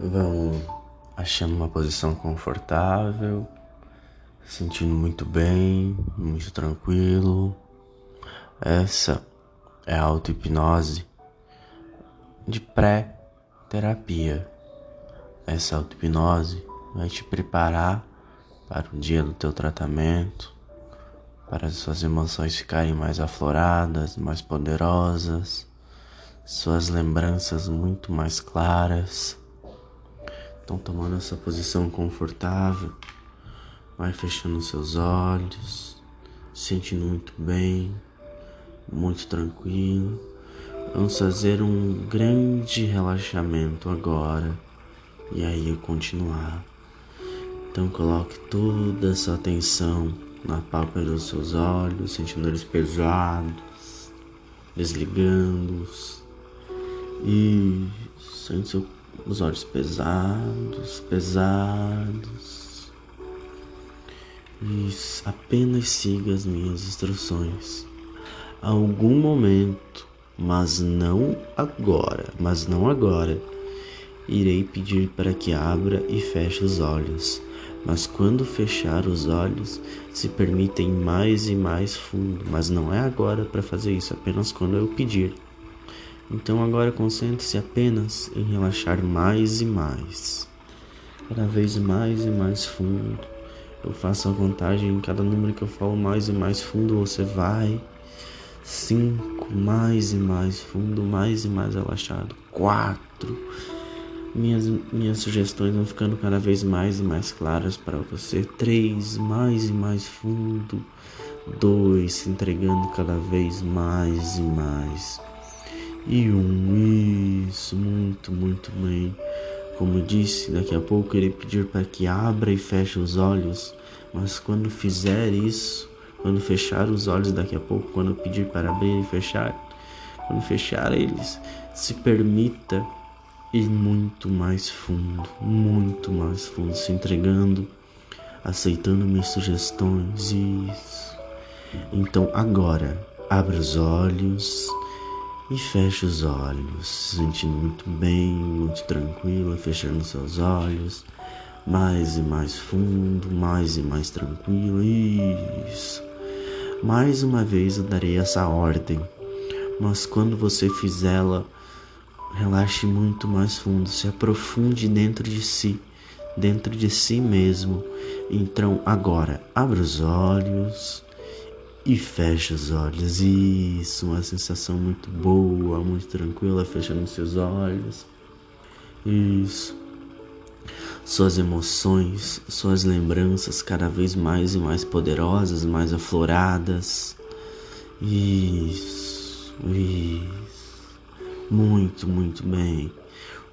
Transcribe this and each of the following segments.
Vamos achando uma posição confortável, sentindo muito bem, muito tranquilo. Essa é a auto-hipnose de pré-terapia. Essa auto-hipnose vai te preparar para o dia do teu tratamento, para as suas emoções ficarem mais afloradas, mais poderosas, suas lembranças muito mais claras Estão tomando essa posição confortável. Vai fechando seus olhos, sentindo muito bem, muito tranquilo. Vamos fazer um grande relaxamento agora e aí continuar. Então coloque toda essa atenção na pálpebra dos seus olhos, sentindo eles pesados, desligando-os e sente seu os olhos pesados, pesados. E apenas siga as minhas instruções. A algum momento, mas não agora, mas não agora, irei pedir para que abra e feche os olhos. Mas quando fechar os olhos, se permitem mais e mais fundo, mas não é agora para fazer isso, apenas quando eu pedir. Então agora concentre-se apenas em relaxar mais e mais, cada vez mais e mais fundo. Eu faço a contagem em cada número que eu falo mais e mais fundo você vai. Cinco, mais e mais fundo, mais e mais relaxado. Quatro. Minhas, minhas sugestões vão ficando cada vez mais e mais claras para você. Três, mais e mais fundo. Dois, se entregando cada vez mais e mais e um. Isso, muito, muito bem. Como disse, daqui a pouco ele pedir para que abra e feche os olhos, mas quando fizer isso, quando fechar os olhos daqui a pouco, quando pedir para abrir e fechar, quando fechar eles, se permita ir muito mais fundo, muito mais fundo, se entregando, aceitando minhas sugestões. Isso. Então agora, abra os olhos e feche os olhos, se sentindo muito bem, muito tranquilo, fechando seus olhos, mais e mais fundo, mais e mais tranquilo. Isso. Mais uma vez eu darei essa ordem, mas quando você fizê-la, relaxe muito mais fundo, se aprofunde dentro de si, dentro de si mesmo. Então agora, abra os olhos e fecha os olhos. Isso, uma sensação muito boa, muito tranquila, fechando seus olhos. Isso. Suas emoções, suas lembranças cada vez mais e mais poderosas, mais afloradas. Isso, isso. Muito, muito bem.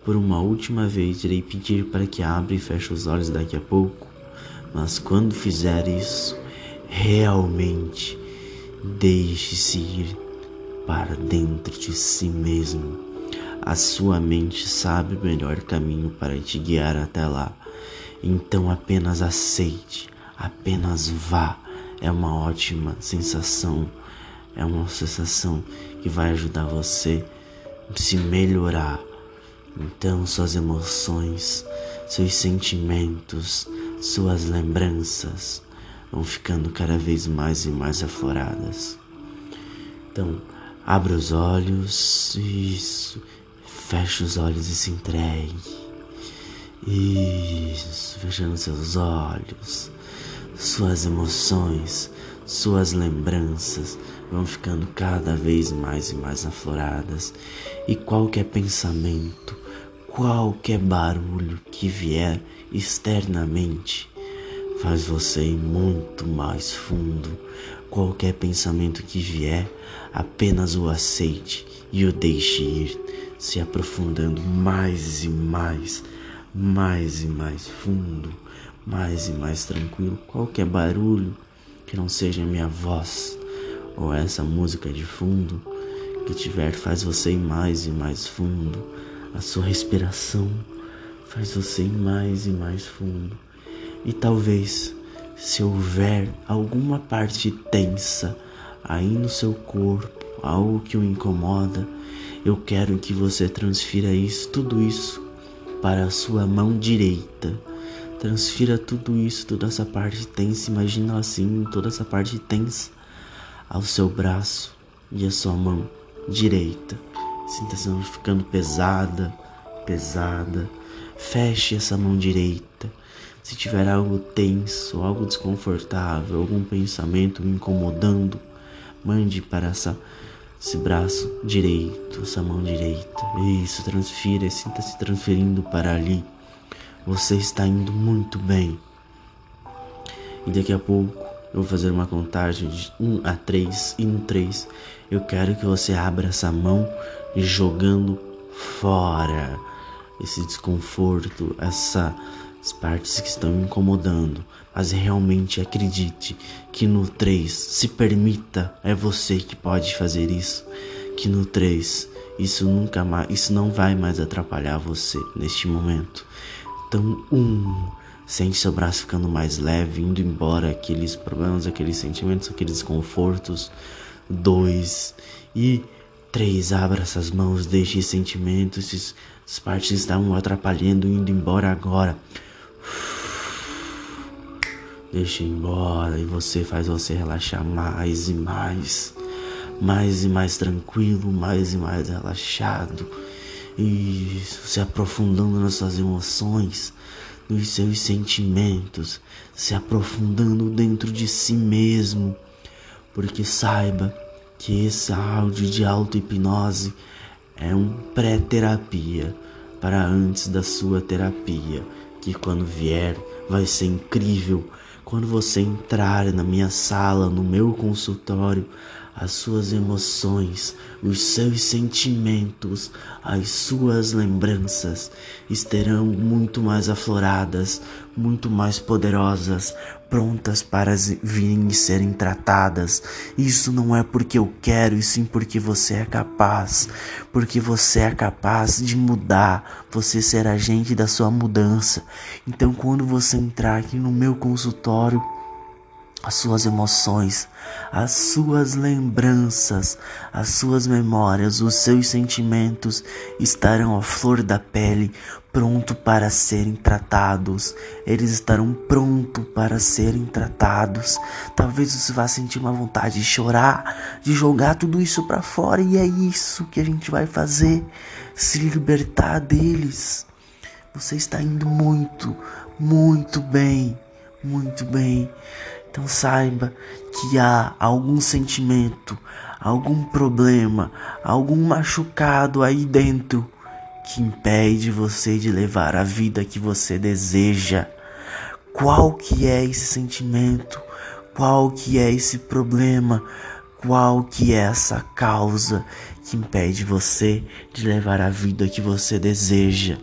Por uma última vez, irei pedir para que abra e feche os olhos daqui a pouco. Mas quando fizer isso, realmente Deixe-se ir para dentro de si mesmo. A sua mente sabe o melhor caminho para te guiar até lá. Então apenas aceite, apenas vá. É uma ótima sensação. É uma sensação que vai ajudar você a se melhorar. Então suas emoções, seus sentimentos, suas lembranças, vão ficando cada vez mais e mais afloradas. Então, abra os olhos, isso, feche os olhos e se entregue. Isso, fechando seus olhos, suas emoções, suas lembranças vão ficando cada vez mais e mais afloradas, e qualquer pensamento, qualquer barulho que vier externamente, faz você ir muito mais fundo. Qualquer pensamento que vier, apenas o aceite e o deixe ir, se aprofundando mais e mais, mais e mais fundo, mais e mais tranquilo. Qualquer barulho que não seja minha voz ou essa música de fundo que tiver faz você ir mais e mais fundo. A sua respiração faz você ir mais e mais fundo. E talvez, se houver alguma parte tensa aí no seu corpo, algo que o incomoda, eu quero que você transfira isso, tudo isso, para a sua mão direita. Transfira tudo isso, toda essa parte tensa, imagina assim, toda essa parte tensa ao seu braço e a sua mão direita. Sinta-se ficando pesada, pesada. Feche essa mão direita. Se tiver algo tenso, algo desconfortável, algum pensamento me incomodando, mande para essa, esse braço direito, essa mão direita. Isso, transfira, sinta-se transferindo para ali. Você está indo muito bem. E daqui a pouco eu vou fazer uma contagem de 1 a 3 e no 3 eu quero que você abra essa mão jogando fora esse desconforto, essas partes que estão incomodando. Mas realmente acredite que no 3, se permita, é você que pode fazer isso. Que no 3, isso nunca mais, isso não vai mais atrapalhar você neste momento. Então, um, Sente seu braço ficando mais leve, indo embora aqueles problemas, aqueles sentimentos, aqueles desconfortos. Dois. E três. Abra essas mãos, deixe esses sentimentos, essas partes que estavam atrapalhando, indo embora agora. Deixa embora e você faz você relaxar mais e mais. Mais e mais tranquilo, mais e mais relaxado. E se aprofundando nas suas emoções nos seus sentimentos, se aprofundando dentro de si mesmo, porque saiba que esse áudio de auto-hipnose é um pré-terapia para antes da sua terapia, que quando vier vai ser incrível. Quando você entrar na minha sala, no meu consultório, as suas emoções, os seus sentimentos, as suas lembranças estarão muito mais afloradas, muito mais poderosas, prontas para virem e serem tratadas. Isso não é porque eu quero, e sim porque você é capaz, porque você é capaz de mudar, você ser agente da sua mudança. Então, quando você entrar aqui no meu consultório, as suas emoções, as suas lembranças, as suas memórias, os seus sentimentos estarão à flor da pele, pronto para serem tratados. Eles estarão prontos para serem tratados. Talvez você vá sentir uma vontade de chorar, de jogar tudo isso para fora e é isso que a gente vai fazer, se libertar deles. Você está indo muito, muito bem, muito bem. Então saiba que há algum sentimento, algum problema, algum machucado aí dentro que impede você de levar a vida que você deseja. Qual que é esse sentimento? Qual que é esse problema? Qual que é essa causa que impede você de levar a vida que você deseja?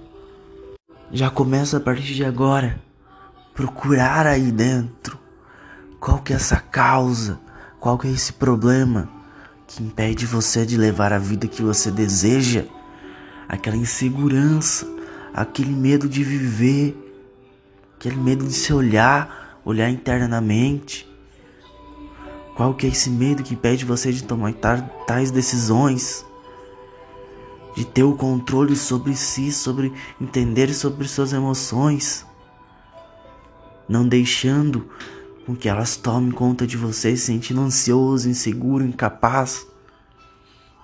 Já começa a partir de agora procurar aí dentro qual que é essa causa? Qual que é esse problema que impede você de levar a vida que você deseja? Aquela insegurança, aquele medo de viver, aquele medo de se olhar, olhar internamente. Qual que é esse medo que impede você de tomar tais decisões? De ter o controle sobre si, sobre entender sobre suas emoções, não deixando com que elas tomem conta de você, se sentindo ansioso, inseguro, incapaz.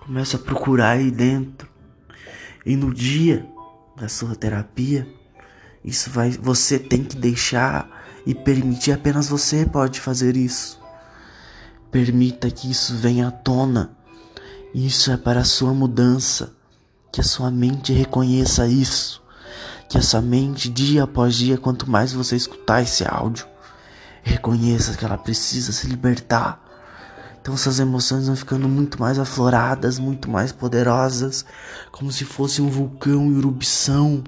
Comece a procurar aí dentro. E no dia da sua terapia, isso vai, você tem que deixar e permitir, apenas você pode fazer isso. Permita que isso venha à tona. Isso é para a sua mudança. Que a sua mente reconheça isso. Que essa mente, dia após dia, quanto mais você escutar esse áudio, reconheça que ela precisa se libertar. Então essas emoções vão ficando muito mais afloradas, muito mais poderosas, como se fosse um vulcão em erupção,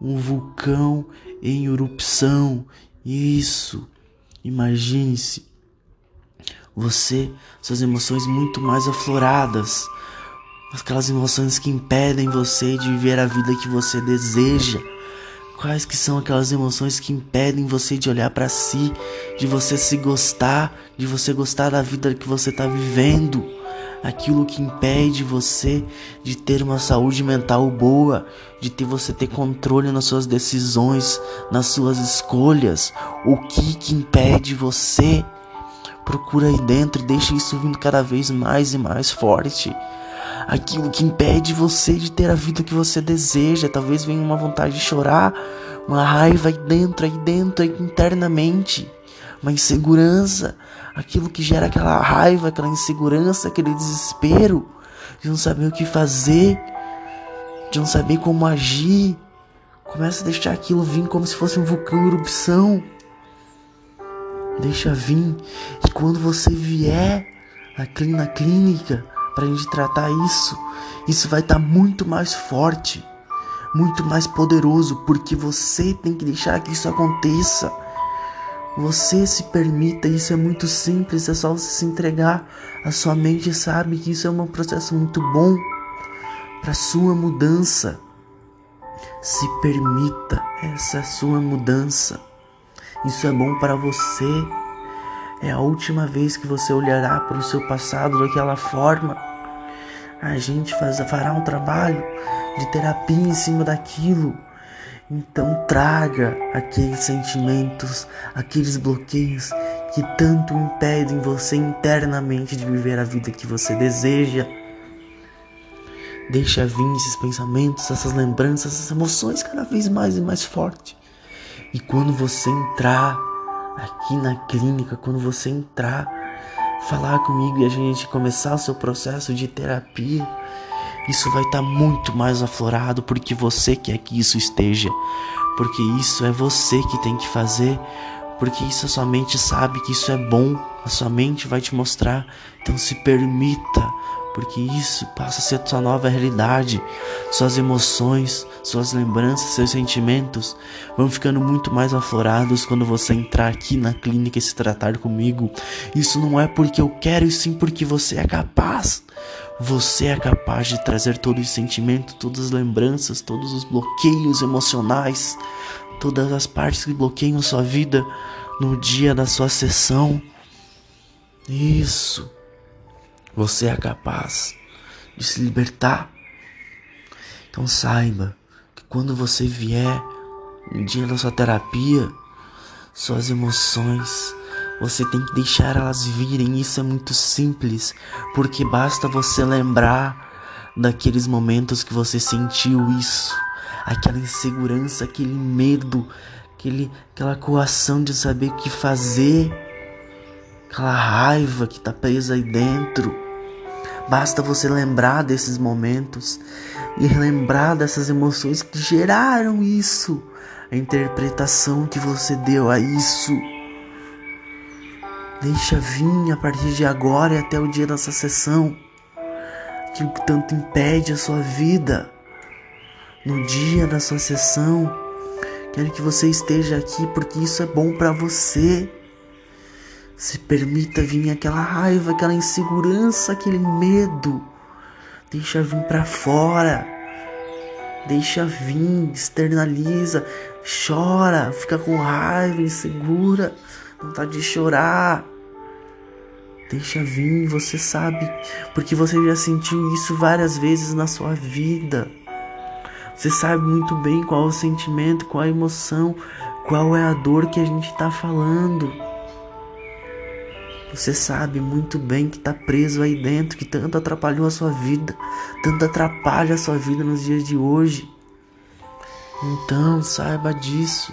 um vulcão em erupção. Isso. Imagine-se você, suas emoções muito mais afloradas, aquelas emoções que impedem você de viver a vida que você deseja. Quais que são aquelas emoções que impedem você de olhar para si, de você se gostar, de você gostar da vida que você está vivendo? aquilo que impede você de ter uma saúde mental boa, de ter você ter controle nas suas decisões, nas suas escolhas, o que que impede você? Procura aí dentro e deixa isso vindo cada vez mais e mais forte. Aquilo que impede você de ter a vida que você deseja, talvez venha uma vontade de chorar, uma raiva aí dentro, aí dentro, aí internamente, uma insegurança, aquilo que gera aquela raiva, aquela insegurança, aquele desespero de não saber o que fazer, de não saber como agir. Começa a deixar aquilo vir como se fosse um vulcão erupção. Deixa vir. E quando você vier na clínica para a gente tratar isso, isso vai estar tá muito mais forte, muito mais poderoso, porque você tem que deixar que isso aconteça. Você se permita, isso é muito simples, é só você se entregar. A sua mente sabe que isso é um processo muito bom para sua mudança. Se permita essa é sua mudança. Isso é bom para você. É a última vez que você olhará para o seu passado daquela forma. A gente faz, fará um trabalho de terapia em cima daquilo então traga aqueles sentimentos, aqueles bloqueios que tanto impedem você internamente de viver a vida que você deseja. Deixa vir esses pensamentos, essas lembranças, essas emoções cada vez mais e mais fortes. E quando você entrar aqui na clínica, quando você entrar, falar comigo e a gente começar o seu processo de terapia, isso vai estar tá muito mais aflorado porque você quer que isso esteja. Porque isso é você que tem que fazer. Porque isso a sua mente sabe que isso é bom. A sua mente vai te mostrar. Então se permita porque isso passa a ser sua nova realidade. Suas emoções, suas lembranças, seus sentimentos vão ficando muito mais aflorados quando você entrar aqui na clínica e se tratar comigo. Isso não é porque eu quero, e sim porque você é capaz. Você é capaz de trazer todos os sentimentos, todas as lembranças, todos os bloqueios emocionais, todas as partes que bloqueiam sua vida no dia da sua sessão. Isso. Você é capaz de se libertar. Então saiba que quando você vier no dia da sua terapia, suas emoções, você tem que deixar elas virem. Isso é muito simples, porque basta você lembrar daqueles momentos que você sentiu isso, aquela insegurança, aquele medo, aquele, aquela coação de saber o que fazer aquela raiva que está presa aí dentro. Basta você lembrar desses momentos e lembrar dessas emoções que geraram isso, a interpretação que você deu a isso. Deixa vir a partir de agora e até o dia dessa sessão aquilo que tanto impede a sua vida. No dia da sua sessão, quero que você esteja aqui porque isso é bom para você. Se permita vir aquela raiva, aquela insegurança, aquele medo. Deixa vir para fora. Deixa vir, externaliza, chora, fica com raiva, insegura, vontade de chorar. Deixa vir, você sabe, porque você já sentiu isso várias vezes na sua vida. Você sabe muito bem qual é o sentimento, qual é a emoção, qual é a dor que a gente está falando. Você sabe muito bem que está preso aí dentro, que tanto atrapalhou a sua vida, tanto atrapalha a sua vida nos dias de hoje. Então saiba disso.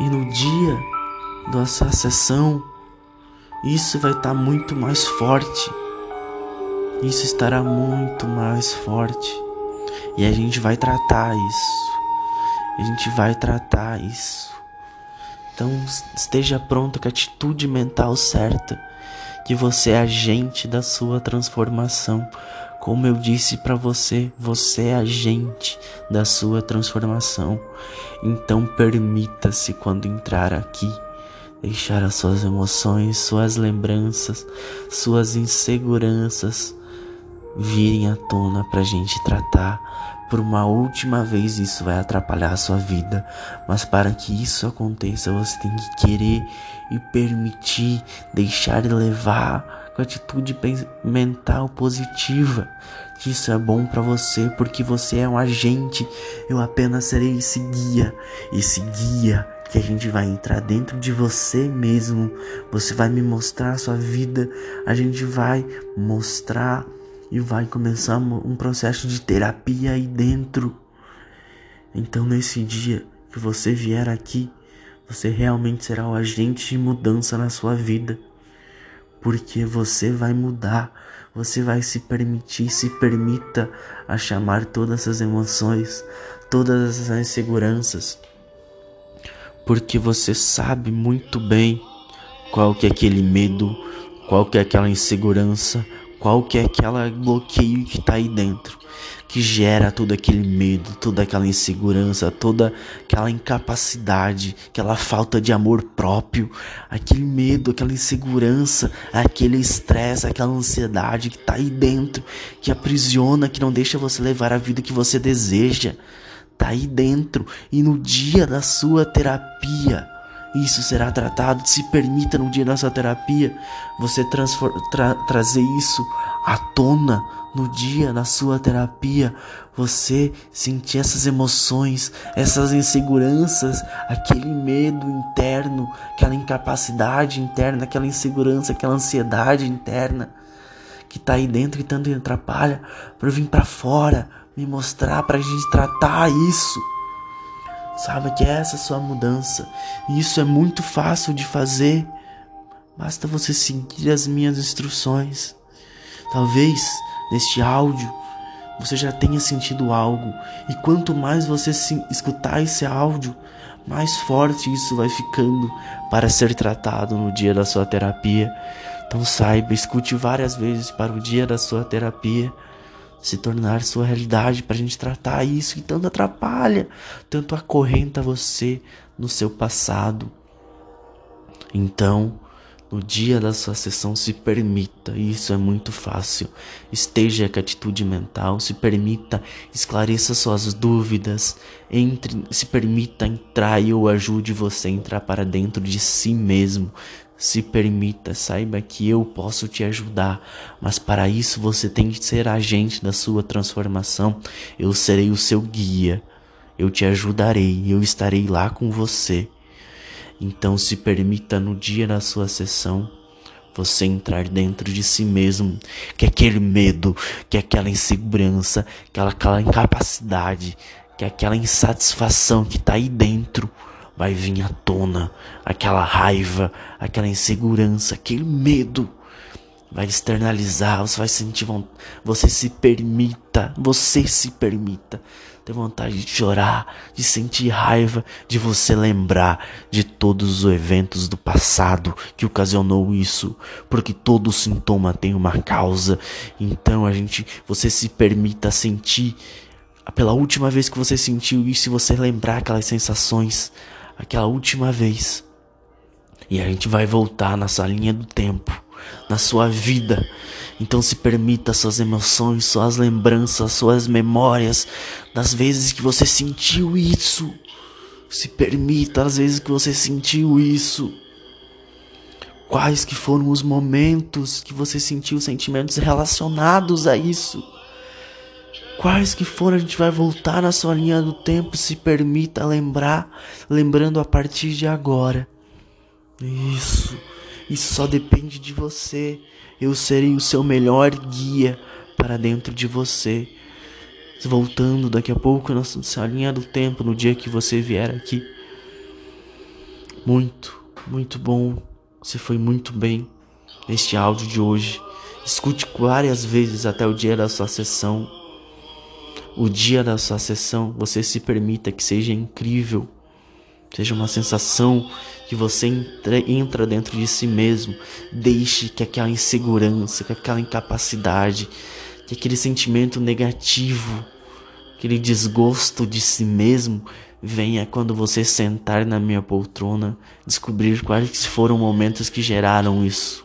E no dia da sua sessão, isso vai estar tá muito mais forte. Isso estará muito mais forte. E a gente vai tratar isso. A gente vai tratar isso. Então esteja pronto com a atitude mental certa, que você é agente da sua transformação. Como eu disse para você, você é agente da sua transformação. Então permita-se quando entrar aqui deixar as suas emoções, suas lembranças, suas inseguranças virem à tona para a gente tratar, por uma última vez isso vai atrapalhar a sua vida, mas para que isso aconteça, você tem que querer e permitir, deixar levar com atitude mental positiva. Isso é bom para você, porque você é um agente. Eu apenas serei esse guia, esse guia que a gente vai entrar dentro de você mesmo. Você vai me mostrar a sua vida, a gente vai mostrar e vai começar um processo de terapia aí dentro. Então, nesse dia que você vier aqui, você realmente será o agente de mudança na sua vida, porque você vai mudar, você vai se permitir, se permita a chamar todas essas emoções, todas essas inseguranças, porque você sabe muito bem qual que é aquele medo, qual que é aquela insegurança, qual que é aquela bloqueio que está aí dentro, que gera todo aquele medo, toda aquela insegurança, toda aquela incapacidade, aquela falta de amor próprio, aquele medo, aquela insegurança, aquele estresse, aquela ansiedade que está aí dentro, que aprisiona, que não deixa você levar a vida que você deseja. Tá aí dentro e no dia da sua terapia, isso será tratado. Se permita no dia da sua terapia você tra trazer isso à tona no dia da sua terapia. Você sentir essas emoções, essas inseguranças, aquele medo interno, aquela incapacidade interna, aquela insegurança, aquela ansiedade interna que tá aí dentro e tanto atrapalha para vir para fora, me mostrar para a gente tratar isso. Saiba que essa é a sua mudança. E isso é muito fácil de fazer. Basta você seguir as minhas instruções. Talvez neste áudio você já tenha sentido algo. E quanto mais você escutar esse áudio, mais forte isso vai ficando para ser tratado no dia da sua terapia. Então saiba, escute várias vezes para o dia da sua terapia se tornar sua realidade para a gente tratar isso que tanto atrapalha, tanto acorrenta você no seu passado. Então, no dia da sua sessão, se permita, isso é muito fácil. Esteja com atitude mental, se permita, esclareça suas dúvidas, entre, se permita entrar e eu ajude você a entrar para dentro de si mesmo. Se permita, saiba que eu posso te ajudar, mas para isso você tem que ser agente da sua transformação. Eu serei o seu guia, eu te ajudarei, eu estarei lá com você. Então se permita no dia da sua sessão você entrar dentro de si mesmo, que aquele medo, que aquela insegurança, aquela, aquela incapacidade, que aquela insatisfação que está aí dentro vai vir à tona aquela raiva, aquela insegurança, aquele medo. Vai externalizar, você vai sentir vontade, você se permita, você se permita ter vontade de chorar, de sentir raiva, de você lembrar de todos os eventos do passado que ocasionou isso, porque todo sintoma tem uma causa. Então a gente, você se permita sentir pela última vez que você sentiu isso, e você lembrar aquelas sensações, aquela última vez. E a gente vai voltar nessa linha do tempo, na sua vida. Então se permita suas emoções, suas lembranças, suas memórias das vezes que você sentiu isso. Se permita as vezes que você sentiu isso. Quais que foram os momentos que você sentiu sentimentos relacionados a isso? Quais que foram, a gente vai voltar na sua linha do tempo, se permita lembrar, lembrando a partir de agora. Isso, isso só depende de você. Eu serei o seu melhor guia para dentro de você. Voltando daqui a pouco na sua linha do tempo, no dia que você vier aqui. Muito, muito bom. Você foi muito bem neste áudio de hoje. Escute várias vezes até o dia da sua sessão o dia da sua sessão, você se permita que seja incrível, seja uma sensação que você entra, entra dentro de si mesmo, deixe que aquela insegurança, que aquela incapacidade, que aquele sentimento negativo, aquele desgosto de si mesmo venha quando você sentar na minha poltrona, descobrir quais foram momentos que geraram isso.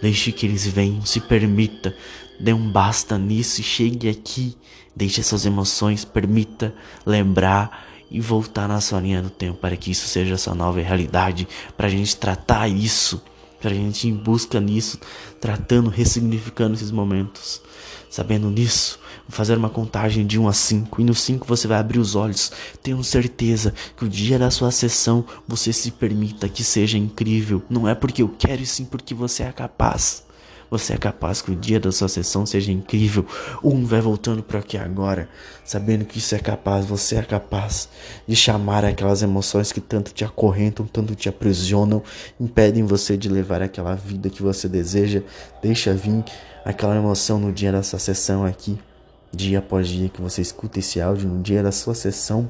Deixe que eles venham, se permita, dê um basta nisso e chegue aqui. Deixe suas emoções, permita lembrar e voltar na sua linha do tempo para que isso seja sua nova realidade, para a gente tratar isso, para a gente ir em busca nisso, tratando, ressignificando esses momentos. Sabendo nisso, vou fazer uma contagem de 1 a 5 e no 5 você vai abrir os olhos. Tenho certeza que o dia da sua sessão você se permita que seja incrível. Não é porque eu quero e sim porque você é capaz. Você é capaz que o dia da sua sessão seja incrível. Um vai voltando para aqui agora, sabendo que isso é capaz. Você é capaz de chamar aquelas emoções que tanto te acorrentam, tanto te aprisionam, impedem você de levar aquela vida que você deseja. Deixa vir aquela emoção no dia da sua sessão aqui, dia após dia que você escuta esse áudio, no dia da sua sessão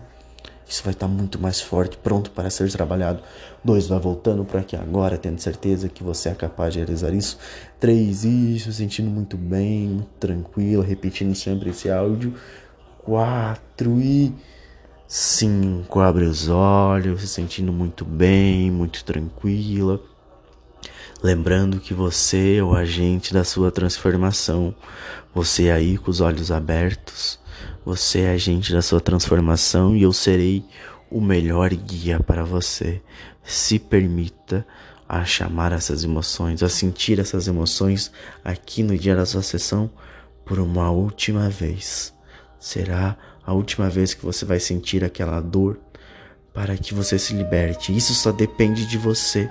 isso vai estar muito mais forte, pronto para ser trabalhado. Dois, vai voltando para aqui agora, tendo certeza que você é capaz de realizar isso. Três, isso, sentindo muito bem, muito tranquilo, repetindo sempre esse áudio. Quatro e cinco, abre os olhos, se sentindo muito bem, muito tranquila. Lembrando que você é o agente da sua transformação. Você aí com os olhos abertos você é agente da sua transformação e eu serei o melhor guia para você. Se permita a chamar essas emoções, a sentir essas emoções aqui no dia da sua sessão por uma última vez. Será a última vez que você vai sentir aquela dor para que você se liberte. Isso só depende de você.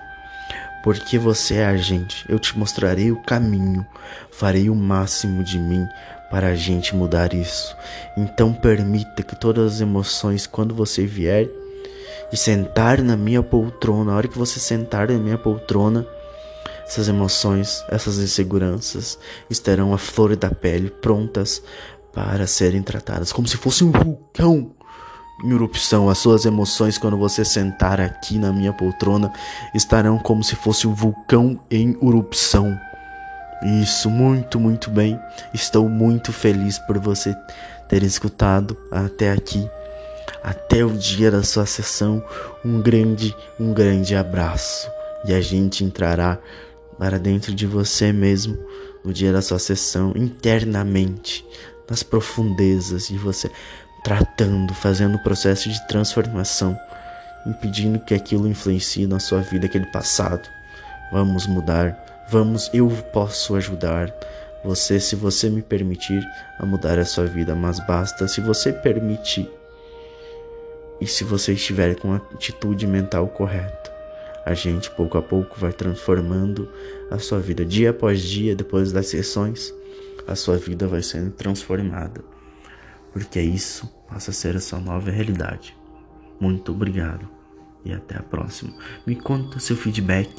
Porque você é agente, eu te mostrarei o caminho, farei o máximo de mim para a gente mudar isso. Então permita que todas as emoções, quando você vier e sentar na minha poltrona, na hora que você sentar na minha poltrona, essas emoções, essas inseguranças estarão à flor da pele, prontas para serem tratadas, como se fosse um vulcão em erupção. As suas emoções, quando você sentar aqui na minha poltrona, estarão como se fosse um vulcão em erupção. Isso, muito, muito bem. Estou muito feliz por você ter escutado até aqui. Até o dia da sua sessão, um grande, um grande abraço. E a gente entrará para dentro de você mesmo no dia da sua sessão, internamente, nas profundezas, e você tratando, fazendo o processo de transformação, impedindo que aquilo influencie na sua vida, aquele passado. Vamos mudar Vamos, eu posso ajudar você se você me permitir a mudar a sua vida, mas basta se você permitir e se você estiver com a atitude mental correta. A gente pouco a pouco vai transformando a sua vida dia após dia, depois das sessões, a sua vida vai sendo transformada. Porque isso passa a ser a sua nova realidade. Muito obrigado e até a próxima. Me conta seu feedback,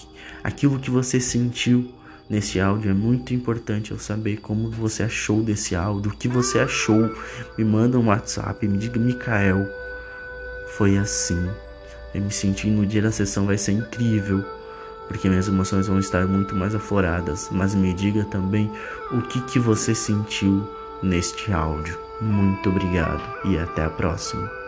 aquilo que você sentiu nesse áudio é muito importante eu saber como você achou desse áudio, o que você achou. Me manda um WhatsApp, me diga, Mikael, foi assim. Eu me senti no dia da sessão vai ser incrível, porque minhas emoções vão estar muito mais afloradas. Mas me diga também o que, que você sentiu neste áudio. Muito obrigado e até a próxima.